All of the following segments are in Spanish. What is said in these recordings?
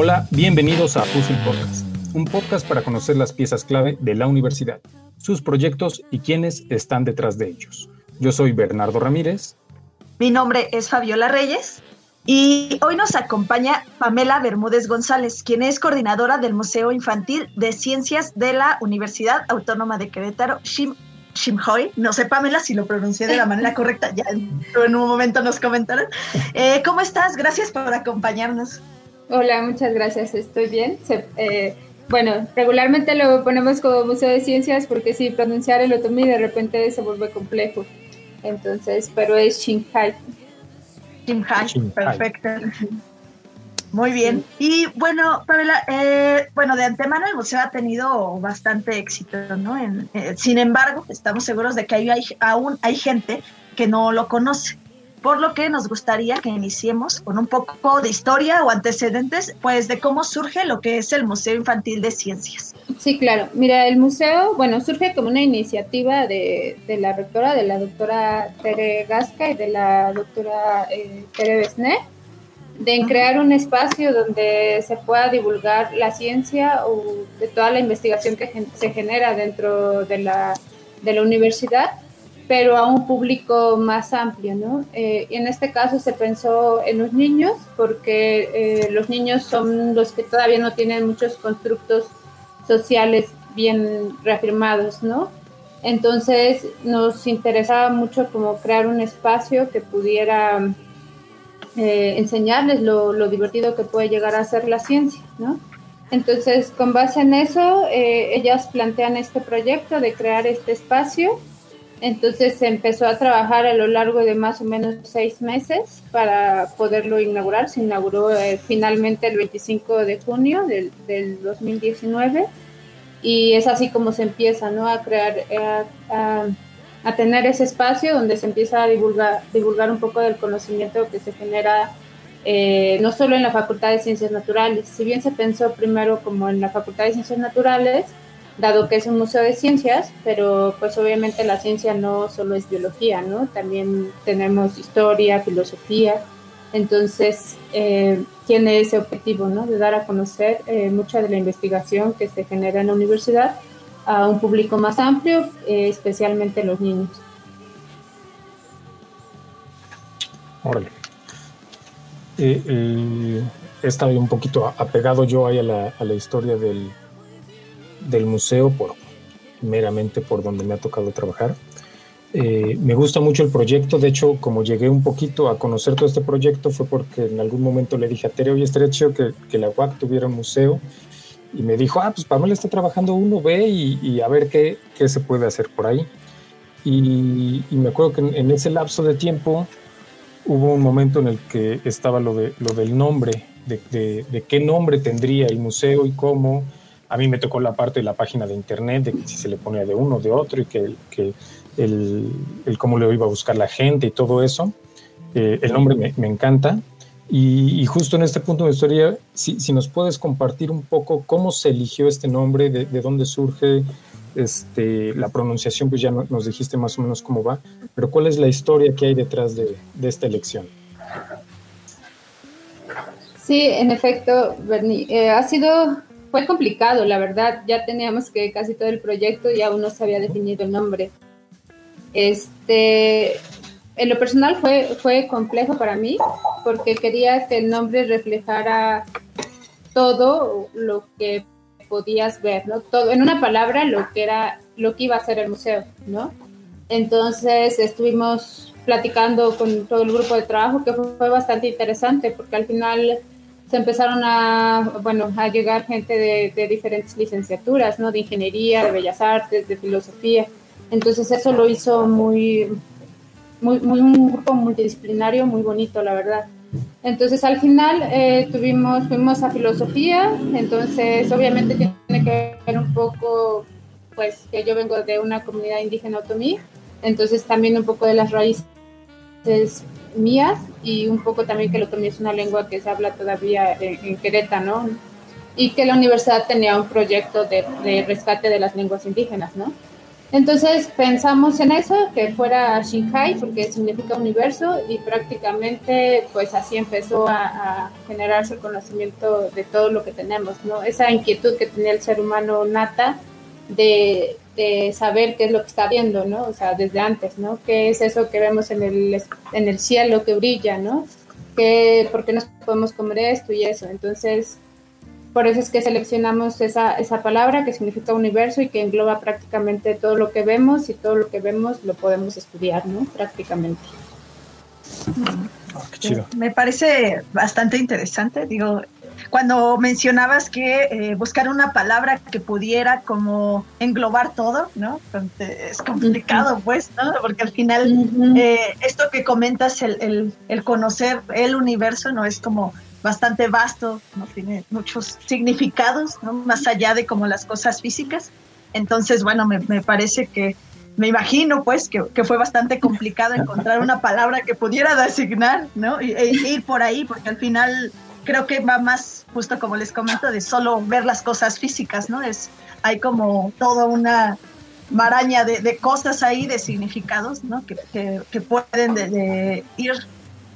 Hola, bienvenidos a Puzzle Podcast, un podcast para conocer las piezas clave de la universidad, sus proyectos y quienes están detrás de ellos. Yo soy Bernardo Ramírez. Mi nombre es Fabiola Reyes y hoy nos acompaña Pamela Bermúdez González, quien es coordinadora del Museo Infantil de Ciencias de la Universidad Autónoma de Querétaro, Shim Shimhoy. No sé, Pamela, si lo pronuncié de la manera correcta, ya en un momento nos comentarán. Eh, ¿Cómo estás? Gracias por acompañarnos. Hola, muchas gracias, estoy bien. Eh, bueno, regularmente lo ponemos como Museo de Ciencias porque si pronunciar el otomí de repente se vuelve complejo. Entonces, pero es Shinhai. Shinhai, perfecto. Muy bien. Y bueno, Pamela, eh, bueno, de antemano el museo ha tenido bastante éxito, ¿no? Eh, sin embargo, estamos seguros de que hay, aún hay gente que no lo conoce por lo que nos gustaría que iniciemos con un poco de historia o antecedentes, pues de cómo surge lo que es el Museo Infantil de Ciencias. Sí, claro. Mira, el museo, bueno, surge como una iniciativa de, la rectora, de la doctora Tere Gasca y de la doctora eh, Tere Besné, de crear un espacio donde se pueda divulgar la ciencia o de toda la investigación que se genera dentro de la, de la universidad pero a un público más amplio, ¿no? Eh, en este caso se pensó en los niños, porque eh, los niños son los que todavía no tienen muchos constructos sociales bien reafirmados, ¿no? Entonces nos interesaba mucho como crear un espacio que pudiera eh, enseñarles lo, lo, divertido que puede llegar a ser la ciencia, ¿no? Entonces, con base en eso, ellas plantean este proyecto de crear este espacio entonces se empezó a trabajar a lo largo de más o menos seis meses para poderlo inaugurar. Se inauguró eh, finalmente el 25 de junio del, del, 2019 y es así como se empieza ¿no? a crear, eh, a, a, tener ese espacio donde se empieza a divulgar, divulgar un poco del conocimiento que se genera eh, no solo en la Facultad de Ciencias Naturales. Si bien se pensó primero como en la Facultad de Ciencias Naturales, dado que es un museo de ciencias, pero pues obviamente la ciencia no solo es biología, ¿no? También tenemos historia, filosofía, entonces eh, tiene ese objetivo, ¿no? De dar a conocer eh, mucha de la investigación que se genera en la universidad a un público más amplio, eh, especialmente los niños. Órale. he estado un poquito apegado yo ahí a la, a la historia del, del museo por meramente por donde me ha tocado trabajar. Eh, me gusta mucho el proyecto, de hecho, como llegué un poquito a conocer todo este proyecto fue porque en algún momento le dije a Tere, oye, estaría chido que, que la UAC tuviera un museo. Y me dijo, ah, pues Pamela está trabajando uno, ve y, a ver qué, qué, se puede hacer por ahí. Y, me acuerdo que en, ese lapso de tiempo hubo un momento en el que estaba lo, de, lo del nombre, de, de, de qué nombre tendría el museo y cómo a mí me tocó la parte de la página de internet, de que si se le ponía de uno, de otro, y que, que el, cómo le iba a buscar la gente y todo eso. Eh, el nombre me, me encanta. Y, justo en este punto la historia, si, si, nos puedes compartir un poco cómo se eligió este nombre, de, de dónde surge este, la pronunciación, pues ya nos dijiste más o menos cómo va, pero cuál es la historia que hay detrás de, de esta elección. Sí, en efecto, Bernie, eh, ha sido fue complicado, la verdad. Ya teníamos que casi todo el proyecto y aún no se había definido el nombre. Este, en lo personal fue, fue complejo para mí porque quería que el nombre reflejara todo lo que podías ver, ¿no? Todo, en una palabra, lo que era, lo que iba a ser el museo, ¿no? Entonces estuvimos platicando con todo el grupo de trabajo que fue bastante interesante porque al final se empezaron a, bueno, a llegar gente de, diferentes licenciaturas, ¿no? De ingeniería, de bellas artes, de filosofía. Entonces eso lo hizo muy, muy, muy un grupo multidisciplinario muy bonito, la verdad. Entonces al final eh, tuvimos, fuimos a filosofía, entonces obviamente tiene que ver un poco, pues que yo vengo de una comunidad indígena otomí, entonces también un poco de las raíces mías y un poco también que el otomí es una lengua que se habla todavía en, Querétaro, ¿no? Y que la universidad tenía un proyecto de, rescate de las lenguas indígenas, ¿no? Entonces pensamos en eso, que fuera Shinhai, porque significa universo, y prácticamente pues así empezó a, generarse el conocimiento de todo lo que tenemos, ¿no? Esa inquietud que tenía el ser humano nata de, saber qué es lo que está viendo, ¿no? O sea, desde antes, ¿no? ¿Qué es eso que vemos en el, en el cielo que brilla, ¿no? ¿Qué, ¿Por qué nos podemos comer esto y eso? Entonces por eso es que seleccionamos esa, esa palabra que significa universo y que engloba prácticamente todo lo que vemos y todo lo que vemos lo podemos estudiar, ¿no? Prácticamente. Ah, Me parece bastante interesante. Digo, cuando mencionabas que eh, buscar una palabra que pudiera como englobar todo, ¿no? Es complicado, pues, ¿no? Porque al final eh, esto que comentas, el, el, el, conocer el universo, ¿no? Es como bastante vasto, ¿no? tiene muchos significados, ¿no? más allá de como las cosas físicas. Entonces, bueno, me, me parece que, me imagino pues que, que, fue bastante complicado encontrar una palabra que pudiera designar, ¿no? E, ir por ahí, porque al final creo que va más, justo como les comento, de solo ver las cosas físicas, ¿no? Es, hay como toda una maraña de, cosas ahí, de significados, ¿no? Que, pueden de, ir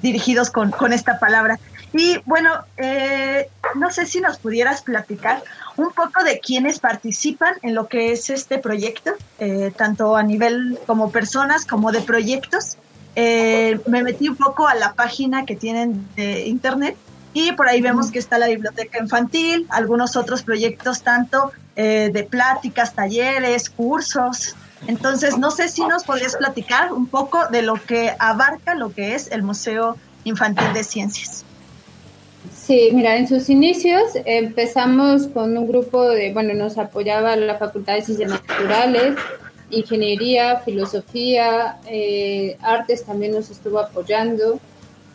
dirigidos con, esta palabra. Y bueno, eh, no sé si nos pudieras platicar un poco de quiénes participan en lo que es este proyecto, eh, tanto a nivel como personas como de proyectos. Eh, me metí un poco a la página que tienen de internet y por ahí vemos que está la biblioteca infantil, algunos otros proyectos tanto de pláticas, talleres, cursos. Entonces, no sé si nos podrías platicar un poco de lo que abarca lo que es el Museo Infantil de Ciencias. Sí, mira, en sus inicios empezamos con un grupo de, bueno, nos apoyaba la Facultad de Ciencias Naturales, Ingeniería, Filosofía, eh, Artes también nos estuvo apoyando.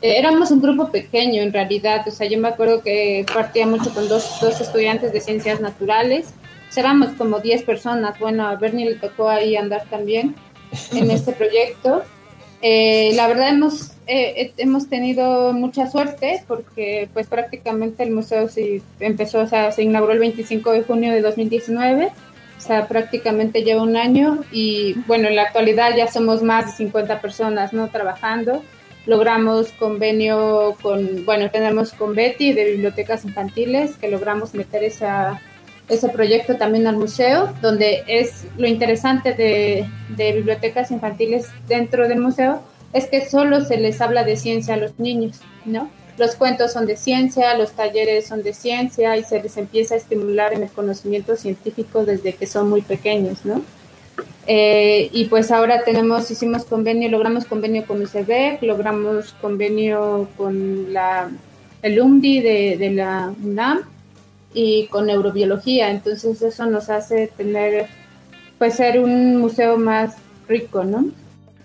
Eh, éramos un grupo pequeño en realidad, o sea, yo me acuerdo que partía mucho con dos, dos estudiantes de Ciencias Naturales, éramos como 10 personas, bueno, a Bernie le tocó ahí andar también en este proyecto. Eh, la verdad hemos eh, hemos tenido mucha suerte porque pues prácticamente el museo se empezó, o sea, se inauguró el 25 de junio de 2019, o sea, prácticamente lleva un año y bueno, en la actualidad ya somos más de 50 personas, ¿no? Trabajando. Logramos convenio con, bueno, tenemos con Betty de Bibliotecas Infantiles, que logramos meter ese proyecto también al museo, donde es lo interesante de, de bibliotecas infantiles dentro del museo, es que solo se les habla de ciencia a los niños, ¿no? Los cuentos son de ciencia, los talleres son de ciencia y se les empieza a estimular en el conocimiento científico desde que son muy pequeños, ¿no? Eh, y pues ahora tenemos, hicimos convenio, logramos convenio con UCB, logramos convenio con la, el UMDI de, de la UNAM y con neurobiología, entonces eso nos hace tener, pues ser un museo más rico, ¿no?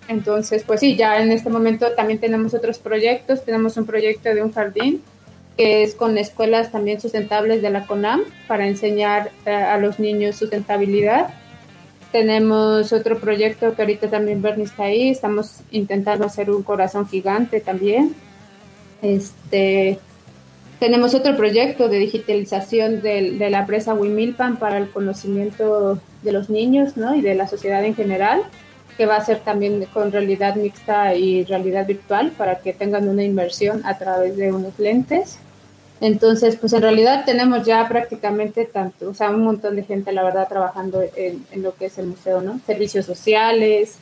Entonces, pues sí, ya en este momento también tenemos otros proyectos. Tenemos un proyecto de un jardín que es con escuelas también sustentables de la CONAM para enseñar eh, a los niños sustentabilidad. Tenemos otro proyecto que ahorita también Bernie está ahí. Estamos intentando hacer un corazón gigante también. Este, tenemos otro proyecto de digitalización de, la presa Wimilpan para el conocimiento de los niños ¿no? y de la sociedad en general que va a ser también con realidad mixta y realidad virtual para que tengan una inversión a través de unos lentes. Entonces, pues en realidad tenemos ya prácticamente tanto, o sea, un montón de gente, la verdad, trabajando en, en lo que es el museo, ¿no? Servicios sociales,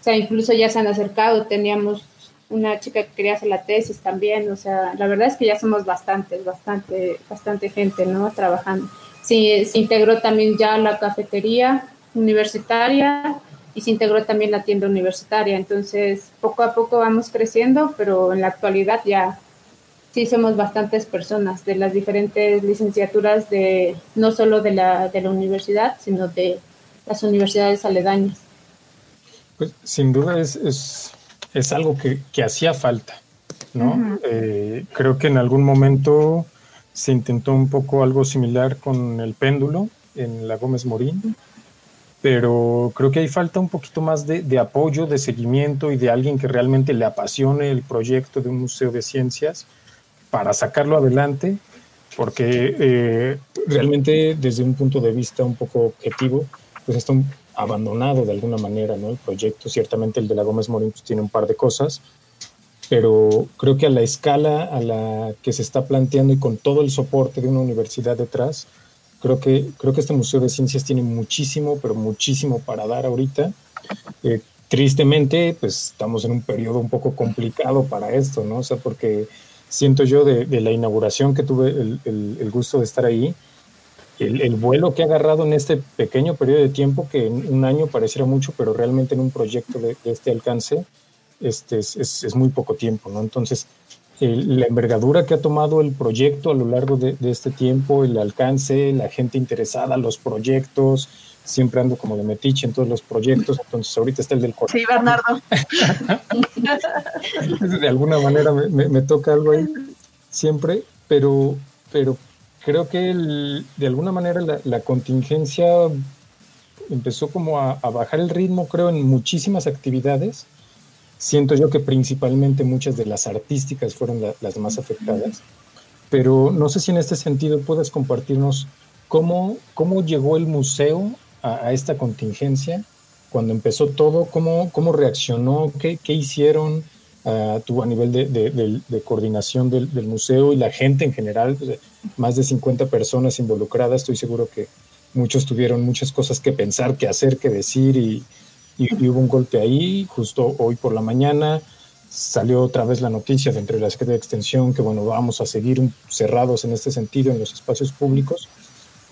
o sea, incluso ya se han acercado, teníamos una chica que quería hacer la tesis también, o sea, la verdad es que ya somos bastantes, bastante, bastante gente, ¿no? Trabajando. Sí, se integró también ya la cafetería universitaria, y se integró también la tienda universitaria. Entonces, poco a poco vamos creciendo, pero en la actualidad ya sí somos bastantes personas de las diferentes licenciaturas de no solo de la, de la universidad, sino de las universidades aledañas. Pues sin duda es, es, es algo que, que, hacía falta, ¿no? Eh, creo que en algún momento se intentó un poco algo similar con el péndulo en la Gómez Morín pero creo que hay falta un poquito más de, apoyo, de seguimiento y de alguien que realmente le apasione el proyecto de un museo de ciencias para sacarlo adelante, porque eh, realmente desde un punto de vista un poco objetivo, pues está abandonado de alguna manera, ¿no? El proyecto, ciertamente el de la Gómez Morín pues, tiene un par de cosas, pero creo que a la escala a la que se está planteando y con todo el soporte de una universidad detrás, creo que, creo que este Museo de Ciencias tiene muchísimo, pero muchísimo para dar ahorita. Eh, tristemente, pues estamos en un periodo un poco complicado para esto, ¿no? O sea, porque siento yo de, la inauguración que tuve el, el gusto de estar ahí, el, vuelo que ha agarrado en este pequeño periodo de tiempo, que en un año pareciera mucho, pero realmente en un proyecto de, este alcance este es, es, muy poco tiempo, ¿no? Entonces, la envergadura que ha tomado el proyecto a lo largo de, este tiempo, el alcance, la gente interesada, los proyectos, siempre ando como de metiche en todos los proyectos, entonces ahorita está el del corazón. Sí, Bernardo. de alguna manera me, me, toca algo ahí siempre, pero, pero creo que de alguna manera la, contingencia empezó como a, bajar el ritmo, creo, en muchísimas actividades. Siento yo que principalmente muchas de las artísticas fueron las más afectadas, pero no sé si en este sentido puedes compartirnos cómo, cómo llegó el museo a, esta contingencia, cuando empezó todo, cómo, cómo reaccionó, qué, qué hicieron, uh, a nivel de, coordinación del, museo y la gente en general, más de 50 personas involucradas, estoy seguro que muchos tuvieron muchas cosas que pensar, que hacer, que decir y, hubo un golpe ahí, justo hoy por la mañana salió otra vez la noticia dentro de la Secretaría de Extensión que, bueno, vamos a seguir cerrados en este sentido en los espacios públicos.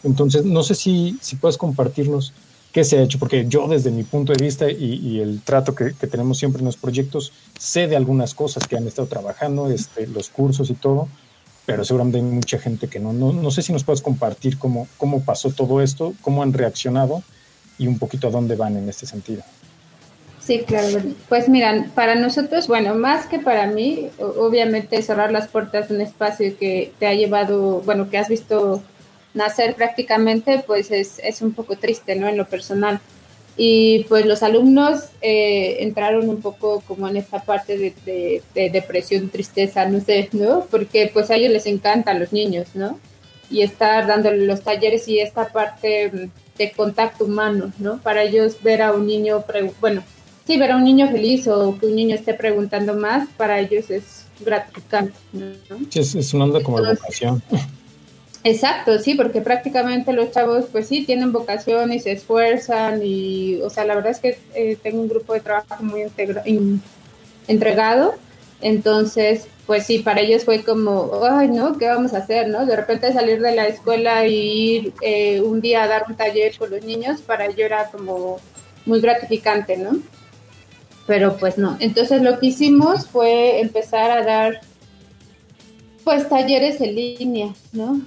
Entonces, no sé si, si puedes compartirnos qué se ha hecho, porque yo desde mi punto de vista y, el trato que, tenemos siempre en los proyectos, sé de algunas cosas que han estado trabajando, este, los cursos y todo, pero seguramente hay mucha gente que no. No, sé si nos puedes compartir cómo, cómo pasó todo esto, cómo han reaccionado y un poquito a dónde van en este sentido. Sí, claro. Pues miran, para nosotros, bueno, más que para mí, obviamente cerrar las puertas de un espacio que te ha llevado, bueno, que has visto nacer prácticamente, pues es, es un poco triste, ¿no? En lo personal. Y pues los alumnos eh, entraron un poco como en esta parte de, de, depresión, tristeza, no sé, ¿no? Porque pues a ellos les encantan los niños, ¿no? Y estar dándole los talleres y esta parte de contacto humano, ¿no? Para ellos ver a un niño, bueno, sí, ver a un niño feliz o que un niño esté preguntando más, para ellos es gratificante, ¿no? Sí, es, es una onda como educación. Exacto, sí, porque prácticamente los chavos, pues sí, tienen vocación y se esfuerzan y, o sea, la verdad es que eh, tengo un grupo de trabajo muy entregado, entonces, pues sí, para ellos fue como, ay, ¿no? ¿Qué vamos a hacer, no? De repente salir de la escuela y ir eh, un día a dar un taller con los niños, para ellos era como muy gratificante, ¿no? Pero pues no, entonces lo que hicimos fue empezar a dar pues talleres en línea, ¿no?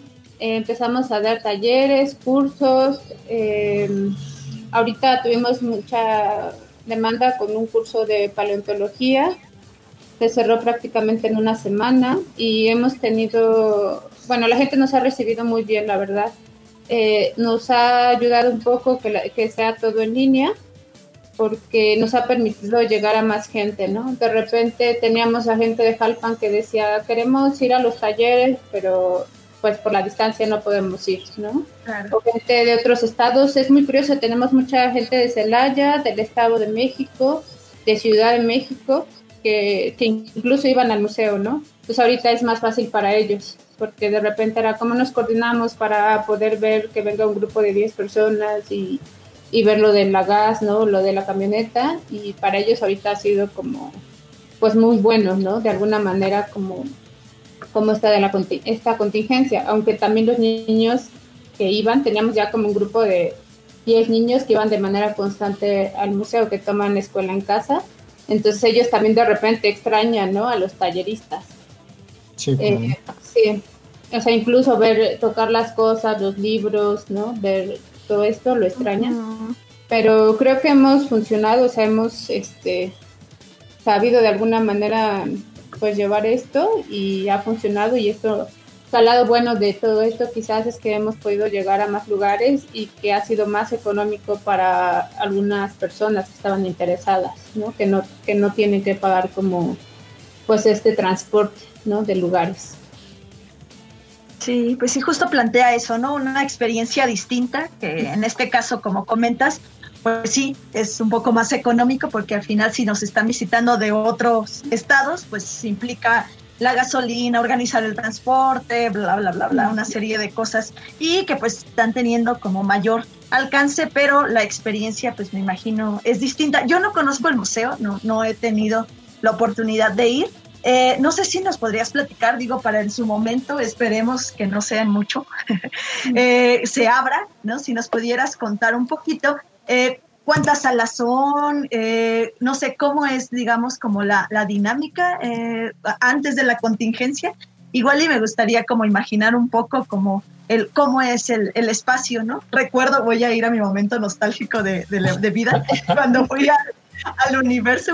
Empezamos a dar talleres, cursos. Eh, ahorita tuvimos mucha demanda con un curso de paleontología que cerró prácticamente en una semana y hemos tenido, bueno, la gente nos ha recibido muy bien, la verdad. Eh, nos ha ayudado un poco que, que sea todo en línea porque nos ha permitido llegar a más gente, ¿no? De repente teníamos a gente de Jalpan que decía, queremos ir a los talleres, pero pues por la distancia no podemos ir, ¿no? Claro. O gente de otros estados, es muy curioso, tenemos mucha gente de Celaya, del Estado de México, de Ciudad de México, que, incluso iban al museo, ¿no? Pues ahorita es más fácil para ellos, porque de repente era cómo nos coordinamos para poder ver que venga un grupo de 10 personas y, y ver lo de la gas, ¿no? Lo de la camioneta, y para ellos ahorita ha sido como, pues muy bueno, ¿no? De alguna manera como cómo está de la, esta contingencia, aunque también los niños que iban, teníamos ya como un grupo de 10 niños que iban de manera constante al museo, que toman escuela en casa, entonces ellos también de repente extrañan, ¿no? A los talleristas. Sí, eh, sí. O sea, incluso ver, tocar las cosas, los libros, ¿no? Ver todo esto, lo extrañan. Pero creo que hemos funcionado, o sea, hemos este, sabido de alguna manera pues llevar esto y ha funcionado y esto al lado bueno de todo esto quizás es que hemos podido llegar a más lugares y que ha sido más económico para algunas personas que estaban interesadas, ¿no? Que no, que no tienen que pagar como pues este transporte, ¿no? De lugares. Sí, pues sí, justo plantea eso, ¿no? Una experiencia distinta, que en este caso, como comentas, pues sí, es un poco más económico porque al final si nos están visitando de otros estados, pues implica la gasolina, organizar el transporte, bla, bla, bla, bla, una serie de cosas y que pues están teniendo como mayor alcance, pero la experiencia pues me imagino es distinta. Yo no conozco el museo, no, no he tenido la oportunidad de ir. Eh, no sé si nos podrías platicar, digo, para en su momento, esperemos que no sea mucho, eh, se abra, ¿no? Si nos pudieras contar un poquito eh, cuántas salas son, eh, no sé cómo es, digamos, como la, dinámica eh, antes de la contingencia. Igual y me gustaría como imaginar un poco como el cómo es el, espacio, ¿no? Recuerdo, voy a ir a mi momento nostálgico de, vida, cuando fui al universo,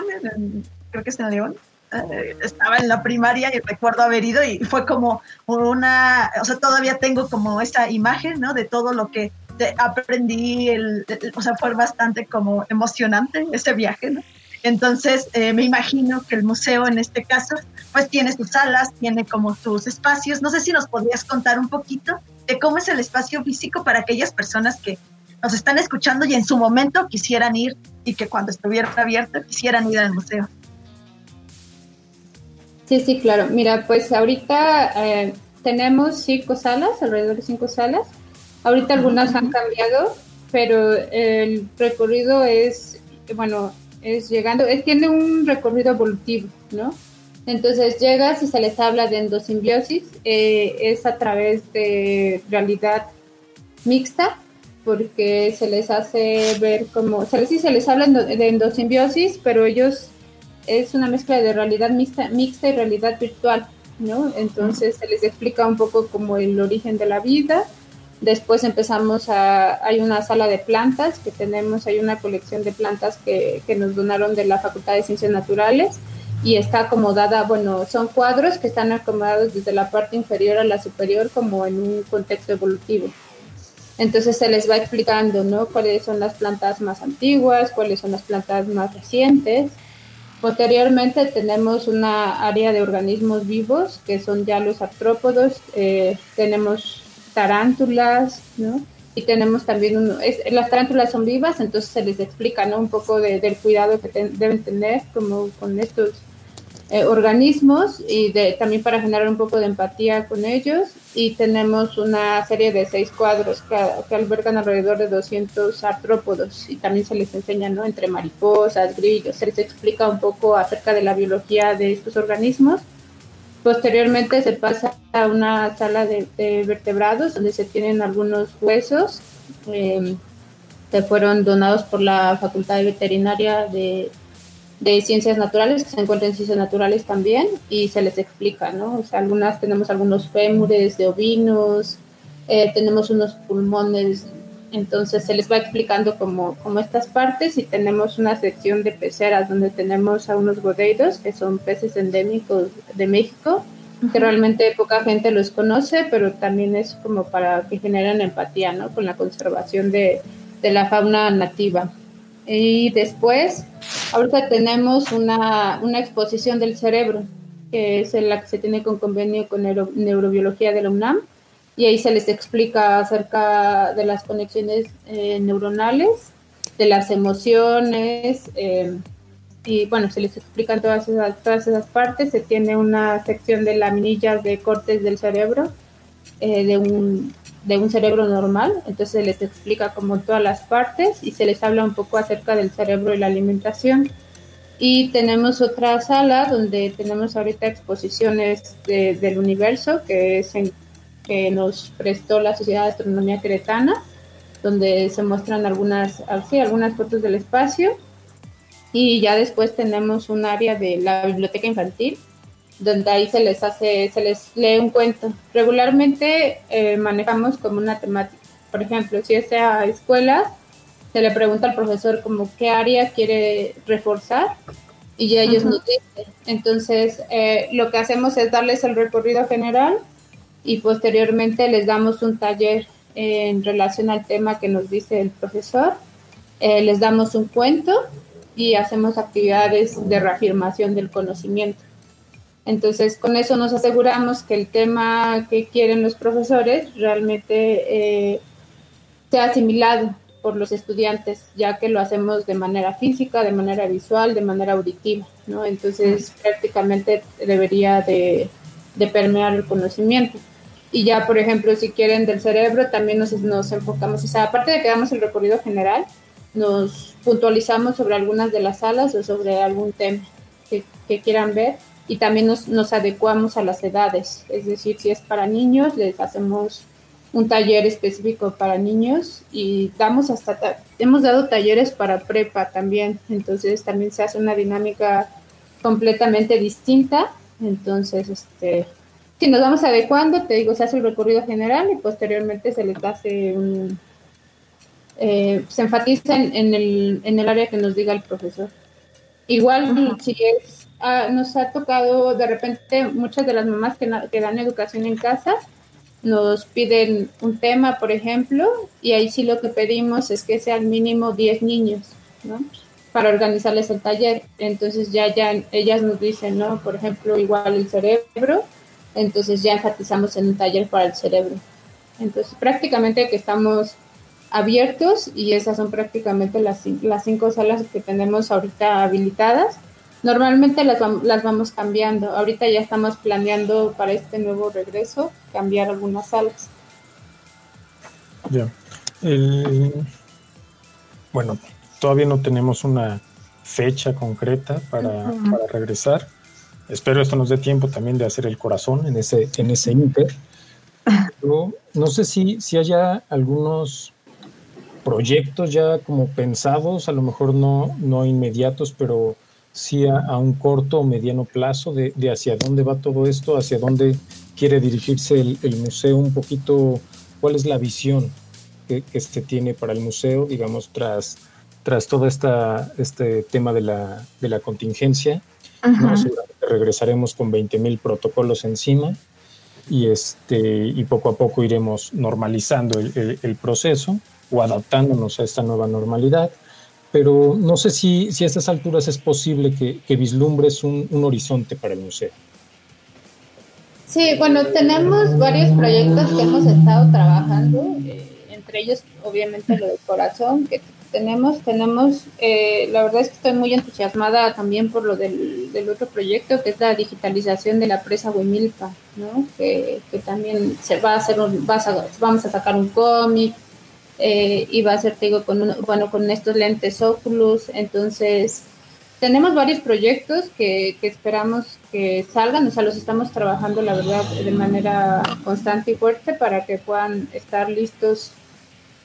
creo que es en León, eh, estaba en la primaria y recuerdo haber ido y fue como una, o sea, todavía tengo como esa imagen, ¿no? De todo lo que aprendí, el, o sea, fue bastante como emocionante ese viaje, ¿no? Entonces, eh, me imagino que el museo en este caso, pues tiene sus salas, tiene como sus espacios. No sé si nos podrías contar un poquito de cómo es el espacio físico para aquellas personas que nos están escuchando y en su momento quisieran ir y que cuando estuviera abierto quisieran ir al museo. Sí, sí, claro. Mira, pues ahorita eh, tenemos cinco salas, alrededor de cinco salas. Ahorita algunas han cambiado, pero el recorrido es, bueno, es llegando, es, tiene un recorrido evolutivo, ¿no? Entonces llegas y se les habla de endosimbiosis, eh, es a través de realidad mixta, porque se les hace ver como, se les, se les habla de endosimbiosis, pero ellos es una mezcla de realidad mixta, mixta y realidad virtual, ¿no? Entonces se les explica un poco como el origen de la vida, Después empezamos a, hay una sala de plantas que tenemos, hay una colección de plantas que, que, nos donaron de la Facultad de Ciencias Naturales y está acomodada, bueno, son cuadros que están acomodados desde la parte inferior a la superior como en un contexto evolutivo. Entonces se les va explicando, ¿no? Cuáles son las plantas más antiguas, cuáles son las plantas más recientes. Posteriormente tenemos una área de organismos vivos, que son ya los artrópodos. Eh, tenemos tarántulas, ¿no? Y tenemos también, es, las tarántulas son vivas, entonces se les explica, ¿no? Un poco del cuidado que deben tener como con estos eh, organismos y de, también para generar un poco de empatía con ellos. Y tenemos una serie de seis cuadros que, que albergan alrededor de 200 artrópodos y también se les enseña, ¿no? Entre mariposas, grillos, se les explica un poco acerca de la biología de estos organismos Posteriormente se pasa a una sala de, vertebrados donde se tienen algunos huesos em, que fueron donados por la Facultad de Veterinaria de, Ciencias Naturales, que se encuentran en Ciencias Naturales también, y se les explica, ¿no? O sea, algunas tenemos algunos fémures de ovinos, eh, tenemos unos pulmones entonces se les va explicando como, como estas partes y tenemos una sección de peceras donde tenemos a unos godeiros que son peces endémicos de México, que realmente poca gente los conoce, pero también es como para que generen empatía ¿no? con la conservación de, de la fauna nativa. Y después, ahorita tenemos una, una exposición del cerebro, que es la que se tiene con convenio con neurobiología de la UNAM y ahí se les explica acerca de las conexiones eh, neuronales, de las emociones, eh, y bueno, se les explican todas esas, todas esas partes. Se tiene una sección de laminillas de cortes del cerebro, eh, de, un, de un cerebro normal, entonces se les explica como todas las partes y se les habla un poco acerca del cerebro y la alimentación. Y tenemos otra sala donde tenemos ahorita exposiciones del universo, que es en que nos prestó la Sociedad de Astronomía Cretana, donde se muestran algunas, sí, algunas fotos del espacio. Y ya después tenemos un área de la biblioteca infantil, donde ahí se les hace, se les lee un cuento. Regularmente eh, manejamos como una temática. Por ejemplo, si es a escuela, se le pregunta al profesor como qué área quiere reforzar y ya ellos nos dicen. Entonces, eh, lo que hacemos es darles el recorrido general y posteriormente les damos un taller en relación al tema que nos dice el profesor. Eh, les damos un cuento y hacemos actividades de reafirmación del conocimiento. Entonces, con eso nos aseguramos que el tema que quieren los profesores realmente eh, sea asimilado por los estudiantes, ya que lo hacemos de manera física, de manera visual, de manera auditiva, ¿no? Entonces, prácticamente debería de, permear el conocimiento. Y ya, por ejemplo, si quieren del cerebro, también nos, nos enfocamos, o sea, aparte de que damos el recorrido general, nos puntualizamos sobre algunas de las salas o sobre algún tema que, que quieran ver y también nos, nos adecuamos a las edades, es decir, si es para niños, les hacemos un taller específico para niños y damos hasta hemos dado talleres para prepa también, entonces también se hace una dinámica completamente distinta, entonces este si nos vamos adecuando, te digo, se hace el recorrido general y posteriormente se les hace un eh, se enfatiza en, el, en el área que nos diga el profesor. Igual si es ah, nos ha tocado de repente muchas de las mamás que, que dan educación en casa, nos piden un tema, por ejemplo, y ahí sí lo que pedimos es que sean mínimo 10 niños, ¿no? Para organizarles el taller. Entonces ya, ya ellas nos dicen, ¿no? Por ejemplo, igual el cerebro, entonces ya enfatizamos en un taller para el cerebro. Entonces prácticamente que estamos abiertos y esas son prácticamente las, las cinco salas que tenemos ahorita habilitadas Normalmente las, las vamos cambiando. Ahorita ya estamos planeando para este nuevo regreso cambiar algunas salas. Ya. bueno, todavía no tenemos una fecha concreta para, regresar. Espero esto nos dé tiempo también de hacer el corazón en ese, en ese inter. no sé si, si haya algunos proyectos ya como pensados, a lo mejor no, no inmediatos, pero sí a, un corto o mediano plazo de, hacia dónde va todo esto, hacia dónde quiere dirigirse el, museo, un poquito cuál es la visión que, se tiene para el museo, digamos, tras, tras todo esta, este tema de la, de la contingencia. Regresaremos con 20.000 protocolos encima y, este, y poco a poco iremos normalizando el proceso o adaptándonos a esta nueva normalidad. Pero no sé si, si a estas alturas es posible que, vislumbres un, horizonte para el museo. Sí, bueno, tenemos varios proyectos que hemos estado trabajando, eh, entre ellos obviamente lo de corazón que tenemos, tenemos, eh, la verdad es que estoy muy entusiasmada también por lo del, otro proyecto que es la digitalización de la presa Huimilpa, ¿no? que, también se va a hacer, un, vamos a sacar un cómic, eh, y va a ser, te digo, con, bueno, con estos lentes Oculus. Entonces, tenemos varios proyectos que, que, esperamos que salgan, o sea, los estamos trabajando, la verdad, de manera constante y fuerte para que puedan estar listos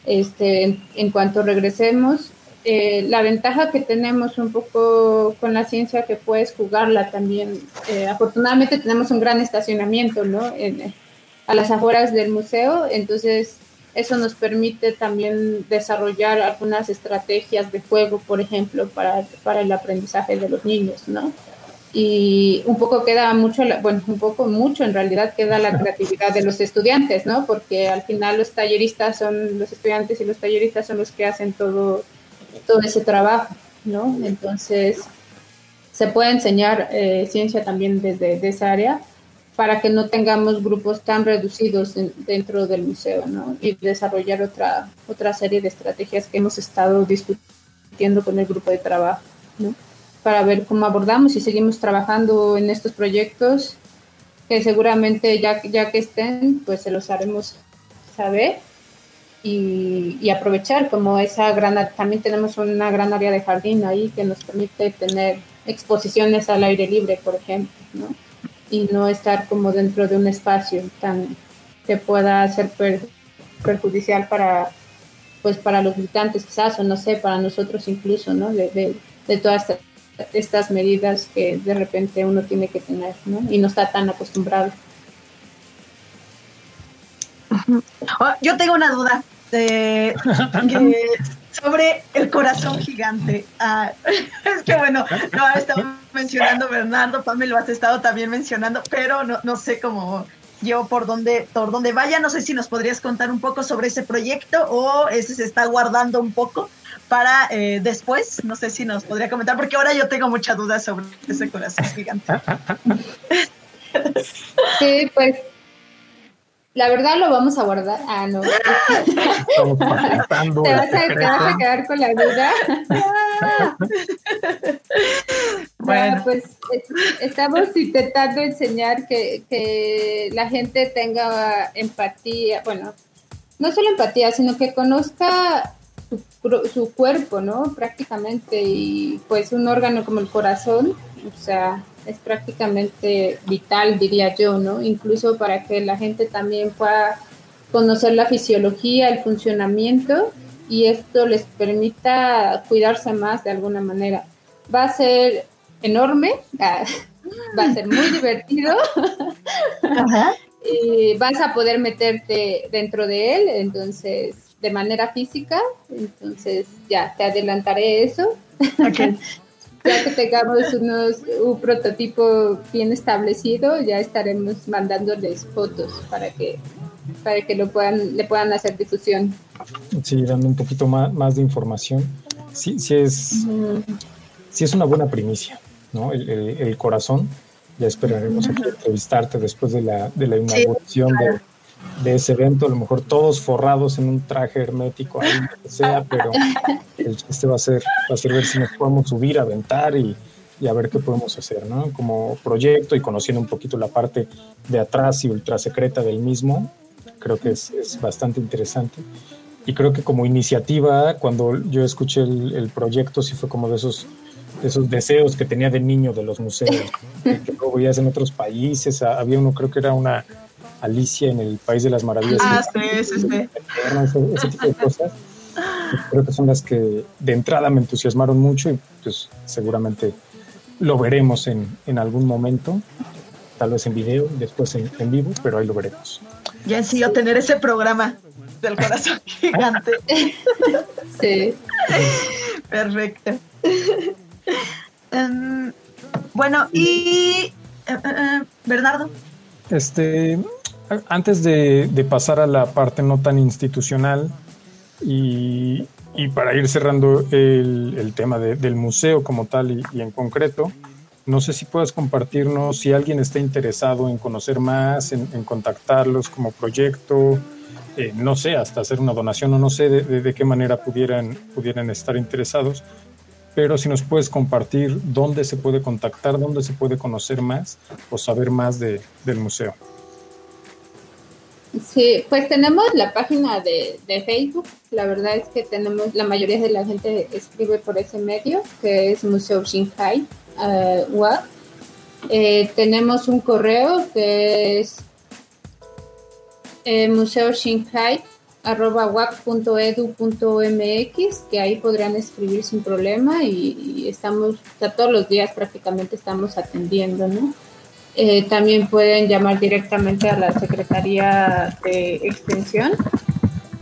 este, en, cuanto regresemos. Eh, la ventaja que tenemos un poco con la ciencia que puedes jugarla también. Eh, afortunadamente tenemos un gran estacionamiento, ¿no? a las afueras del museo, entonces eso nos permite también desarrollar algunas estrategias de juego, por ejemplo, para, para el aprendizaje de los niños, ¿no? Y un poco queda mucho, bueno, un poco mucho en realidad queda la creatividad de los estudiantes, ¿no? Porque al final los talleristas son, los estudiantes y los talleristas son los que hacen todo, todo ese trabajo, ¿no? Entonces, se puede enseñar eh, ciencia también desde de esa área para que no tengamos grupos tan reducidos dentro del museo, ¿no? Y desarrollar otra, otra serie de estrategias que hemos estado discutiendo con el grupo de trabajo, ¿no? Para ver cómo abordamos y seguimos trabajando en estos proyectos que seguramente ya, ya que estén, pues se los haremos saber y, aprovechar como esa gran, también tenemos una gran área de jardín ahí que nos permite tener exposiciones al aire libre, por ejemplo, ¿no? y no estar como dentro de un espacio tan que pueda ser perjudicial para pues para los visitantes quizás o no sé para nosotros incluso no de, de, todas estas medidas que de repente uno tiene que tener ¿no? y no está tan acostumbrado oh, yo tengo una duda de sobre el corazón gigante. Ah, es que bueno, lo ha estado mencionando Bernardo, Pamela lo has estado también mencionando, pero no, no sé cómo yo por dónde, por dónde vaya. No sé si nos podrías contar un poco sobre ese proyecto o ese se está guardando un poco para eh, después. No sé si nos podría comentar, porque ahora yo tengo muchas dudas sobre ese corazón gigante. Sí, pues la verdad lo vamos a guardar. Ah, no. ¿Te vas, a, quedar con la duda. bueno, pues estamos intentando enseñar que, que la gente tenga empatía, bueno, no solo empatía, sino que conozca su, su, cuerpo, ¿no? Prácticamente, y pues un órgano como el corazón, o sea, es prácticamente vital, diría yo, ¿no? Incluso para que la gente también pueda conocer la fisiología, el funcionamiento y esto les permita cuidarse más de alguna manera. Va a ser enorme, va a ser muy divertido y vas a poder meterte dentro de él, entonces de manera física, entonces ya te adelantaré eso. ya que tengamos unos, un prototipo bien establecido, ya estaremos mandándoles fotos para que para que lo puedan, le puedan hacer difusión. Sí, dando un poquito más, más de información. Sí, sí es, sí es una buena primicia, ¿no? El, el, corazón. Ya esperaremos entrevistarte después de la, de la inauguración de de ese evento, a lo mejor todos forrados en un traje hermético, ahí lo que sea, pero el chiste va a ser, va a ser ver si nos podemos subir, aventar y, y a ver qué podemos hacer, ¿no? Como proyecto y conociendo un poquito la parte de atrás y ultra secreta del mismo, creo que es, es bastante interesante. Y creo que como iniciativa, cuando yo escuché el, el proyecto, sí fue como de esos, de esos deseos que tenía de niño de los museos, que, que luego veías en otros países. Había uno, creo que era una Alicia en el País de las Maravillas. Ah, sí, sí, sí. Ese, tipo de cosas. Creo que son las que de entrada me entusiasmaron mucho y pues seguramente lo veremos en, en algún momento, tal vez en video, después en, en vivo, pero ahí lo veremos. Ya decidió tener ese programa del corazón gigante. Sí. Perfecto. Um, bueno, y uh, uh, Bernardo. Este, antes de, pasar a la parte no tan institucional y, para ir cerrando el, tema del museo como tal y, en concreto, no sé si puedes compartirnos si alguien está interesado en conocer más, en, contactarlos como proyecto, eh, no sé, hasta hacer una donación o no sé de, qué manera pudieran, pudieran estar interesados, pero si nos puedes compartir dónde se puede contactar, dónde se puede conocer más o saber más del museo. Sí, pues tenemos la página de, Facebook. La verdad es que tenemos, la mayoría de la gente escribe por ese medio, que es Museo Shanghai uh, eh, tenemos un correo que es eh, museo que ahí podrán escribir sin problema y, estamos, todos los días prácticamente estamos atendiendo, ¿no? Eh, también pueden llamar directamente a la Secretaría de Extensión,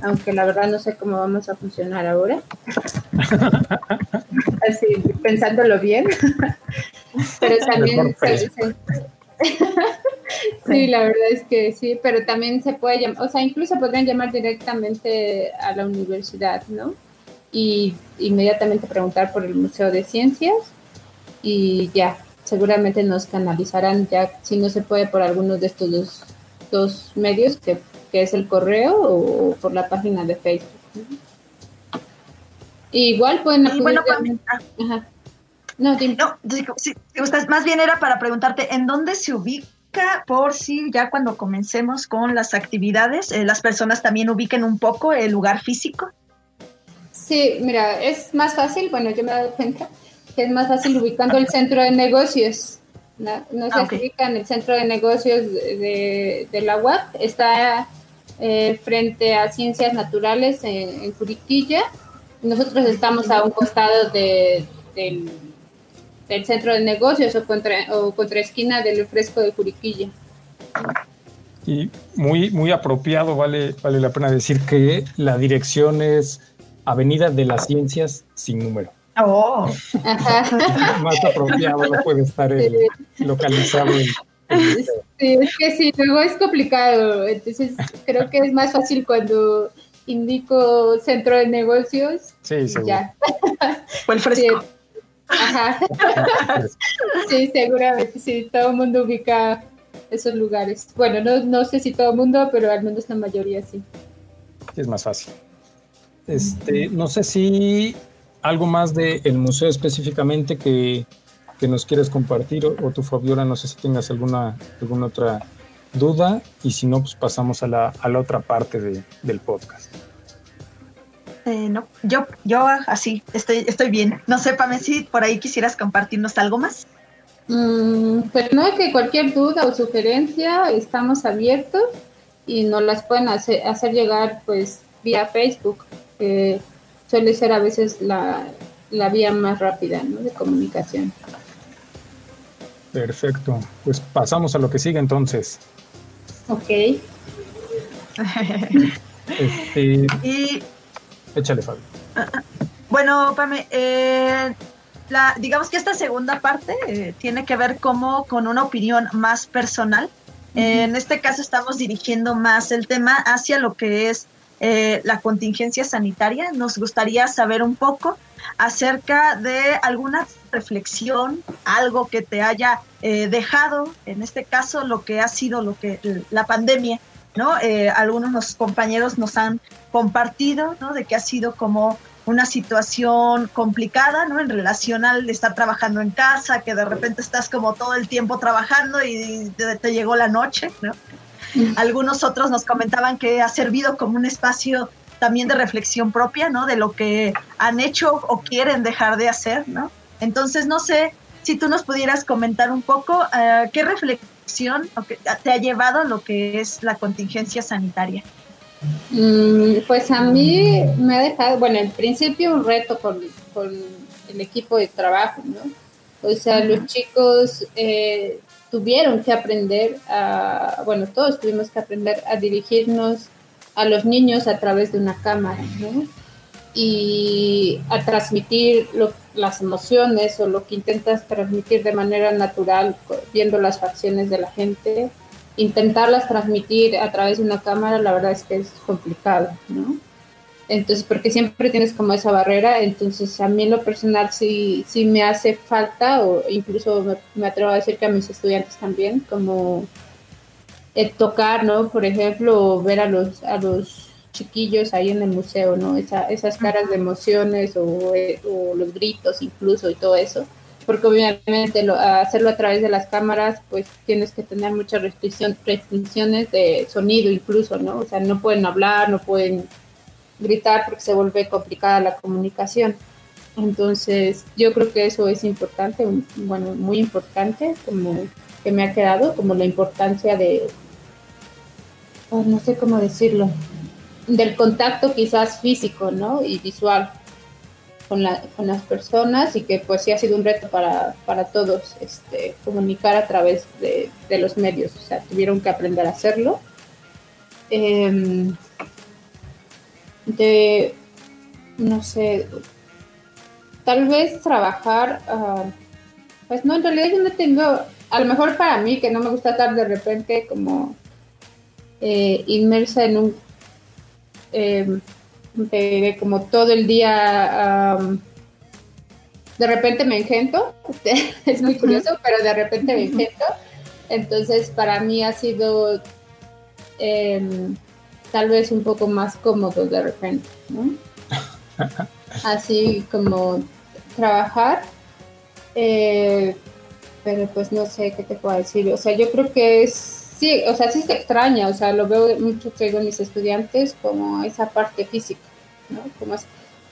aunque la verdad no sé cómo vamos a funcionar ahora. Así, pensándolo bien. pero también sí, la verdad es que sí, pero también se puede llamar, o sea, incluso podrían llamar directamente a la universidad, ¿no? Y inmediatamente preguntar por el Museo de Ciencias y ya, seguramente nos canalizarán ya, si no se puede, por algunos de estos dos, medios, que, es el correo o, por la página de Facebook. igual pueden bueno, ah. No, más bien era para preguntarte, ¿en dónde se ubica por si ya cuando comencemos con las actividades, eh, las personas también ubiquen un poco el lugar físico? Sí, mira, es más fácil, bueno, yo me he dado cuenta, que es más fácil ubicando el centro de negocios. No, se ah, ubica en el centro de negocios de, la UAP, está eh, frente a Ciencias Naturales en, en, Curiquilla. Nosotros estamos a un costado del, del, centro de negocios o contra, o contra esquina del fresco de Curiquilla. Y muy, muy apropiado, vale, vale la pena decir que la dirección es Avenida de las Ciencias sin número. Oh. Más apropiado no puede estar localizado. sí, es que sí, luego es complicado. Entonces creo que es más fácil cuando indico centro de negocios. Sí, seguro. Ya. O el fresco. Ajá. Sí, seguramente, sí, todo el mundo ubica esos lugares. Bueno, no, no sé si todo el mundo, pero al menos la mayoría sí. Es más fácil. Este, no sé si algo más del museo específicamente que, nos quieres compartir o, tu Fabiola, no sé si tengas alguna, alguna otra duda y si no, pues pasamos a la, a la otra parte del podcast. Eh, no, yo, yo así, estoy, estoy bien. No sé, Pame, si por ahí quisieras compartirnos algo más. Mm, pues no, que cualquier duda o sugerencia estamos abiertos y nos las pueden hacer, hacer llegar pues vía Facebook, que suele ser a veces la, la vía más rápida ¿no? de comunicación. Perfecto, pues pasamos a lo que sigue entonces. Ok. este, y Échale, Fabio. Bueno, Pame, eh, la, digamos que esta segunda parte eh, tiene que ver como con una opinión más personal. en este caso estamos dirigiendo más el tema hacia lo que es eh, la contingencia sanitaria. Nos gustaría saber un poco acerca de alguna reflexión, algo que te haya dejado, en este caso lo que ha sido lo que la pandemia ¿no? Eh, algunos compañeros nos han compartido, ¿no? De que ha sido como una situación complicada, ¿no? En relación al estar trabajando en casa, que de repente estás como todo el tiempo trabajando y te, llegó la noche, ¿no? Algunos otros nos comentaban que ha servido como un espacio también de reflexión propia, ¿no? De lo que han hecho o quieren dejar de hacer, ¿no? Entonces, no sé si tú nos pudieras comentar un poco uh, qué reflexión te ha llevado a lo que es la contingencia sanitaria? Mm, pues a mí me ha dejado, bueno, en principio un reto con, el equipo de trabajo, ¿no? O sea, los chicos eh, tuvieron que aprender a, bueno, todos tuvimos que aprender a dirigirnos a los niños a través de una cámara, ¿no? y a transmitir las emociones o lo que intentas transmitir de manera natural, viendo las facciones de la gente, intentarlas transmitir a través de una cámara, la verdad es que es complicado, ¿no? Entonces, porque siempre tienes como esa barrera, entonces a mí en lo personal sí, sí me hace falta, o incluso me, atrevo a decir que a mis estudiantes también, como tocar, ¿no? Por ejemplo, ver a los, a los chiquillos ahí en el museo, ¿no? Esa, esas caras de emociones eh, o, los gritos incluso y todo eso, porque obviamente lo, hacerlo a través de las cámaras, pues tienes que tener muchas restricción, restricciones de sonido incluso, ¿no? O sea, no pueden hablar, no pueden gritar porque se vuelve complicada la comunicación. Entonces, yo creo que eso es importante, bueno, muy importante, como que me ha quedado, como la importancia de, no sé cómo decirlo, del contacto quizás físico, ¿no? Y visual con, la, con las personas y que pues sí ha sido un reto para, para todos este, comunicar a través de, los medios, o sea, tuvieron que aprender a hacerlo. Em, de, no sé, tal vez trabajar, uh, pues no, en realidad yo no tengo, a lo mejor para mí que no me gusta estar de repente como eh, inmersa en un eh, como todo el día, de repente me engento, es muy curioso, pero de repente me engento. Entonces para mí ha sido em, tal vez un poco más cómodo de repente, Así como trabajar. Eh, pero pues no sé qué te puedo decir. O sea, yo creo que es sí, o sea, sí se extraña, o sea, lo veo mucho que mis estudiantes como esa parte física, ¿no? Como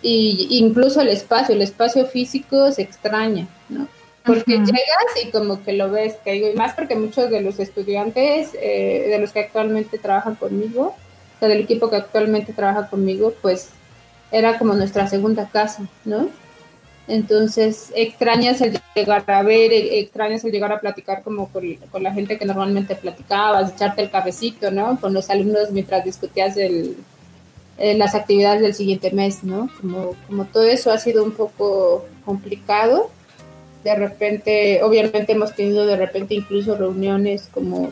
y incluso el espacio, el espacio físico se extraña, ¿no? Porque llegas y como que lo ves, que digo, y más porque muchos de los estudiantes, eh, de los que actualmente trabajan conmigo, sea, del equipo que actualmente trabaja conmigo, pues era como nuestra segunda casa, ¿no? Entonces extrañas el llegar a ver, e, extrañas el llegar a platicar como con, la gente que normalmente platicabas, echarte el cafecito, ¿no? Con los alumnos mientras discutías el, eh, las actividades del siguiente mes, ¿no? Como, como todo eso ha sido un poco complicado. De repente, obviamente hemos tenido de repente incluso reuniones como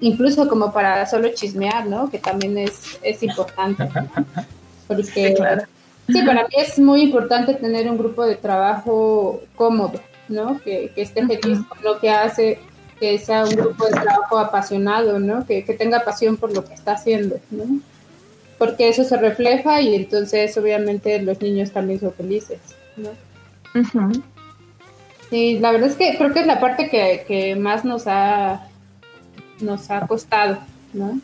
incluso como para solo chismear, ¿no? Que también es, es importante. Porque Sí, para mí es muy importante tener un grupo de trabajo cómodo, ¿no? Que, esté feliz con lo que hace, que sea un grupo de trabajo apasionado, ¿no? Que, tenga pasión por lo que está haciendo, ¿no? Porque eso se refleja y entonces obviamente los niños también son felices, ¿no? Y la verdad es que creo que es la parte que, que más nos ha, nos ha costado, ¿no?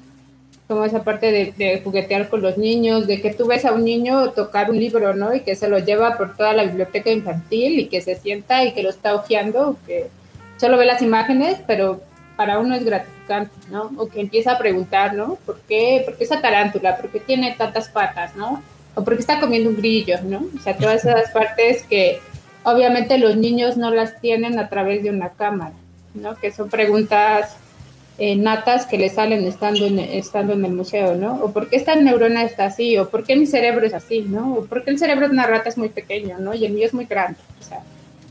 como esa parte de, juguetear con los niños, de que tú ves a un niño tocar un libro, ¿no? Y que se lo lleva por toda la biblioteca infantil y que se sienta y que lo está hojeando, que solo ve las imágenes, pero para uno es gratificante, ¿no? O que empieza a preguntar, ¿no? ¿Por qué, ¿Por qué esa tarántula? ¿Por qué tiene tantas patas, ¿no? O por qué está comiendo un grillo, ¿no? O sea, todas esas partes que obviamente los niños no las tienen a través de una cámara, ¿no? Que son preguntas eh, natas que le salen estando en, estando en el museo, ¿no? O por qué esta neurona está así, o por qué mi cerebro es así, ¿no? O por qué el cerebro de una rata es muy pequeño, ¿no? Y el mío es muy grande. O sea,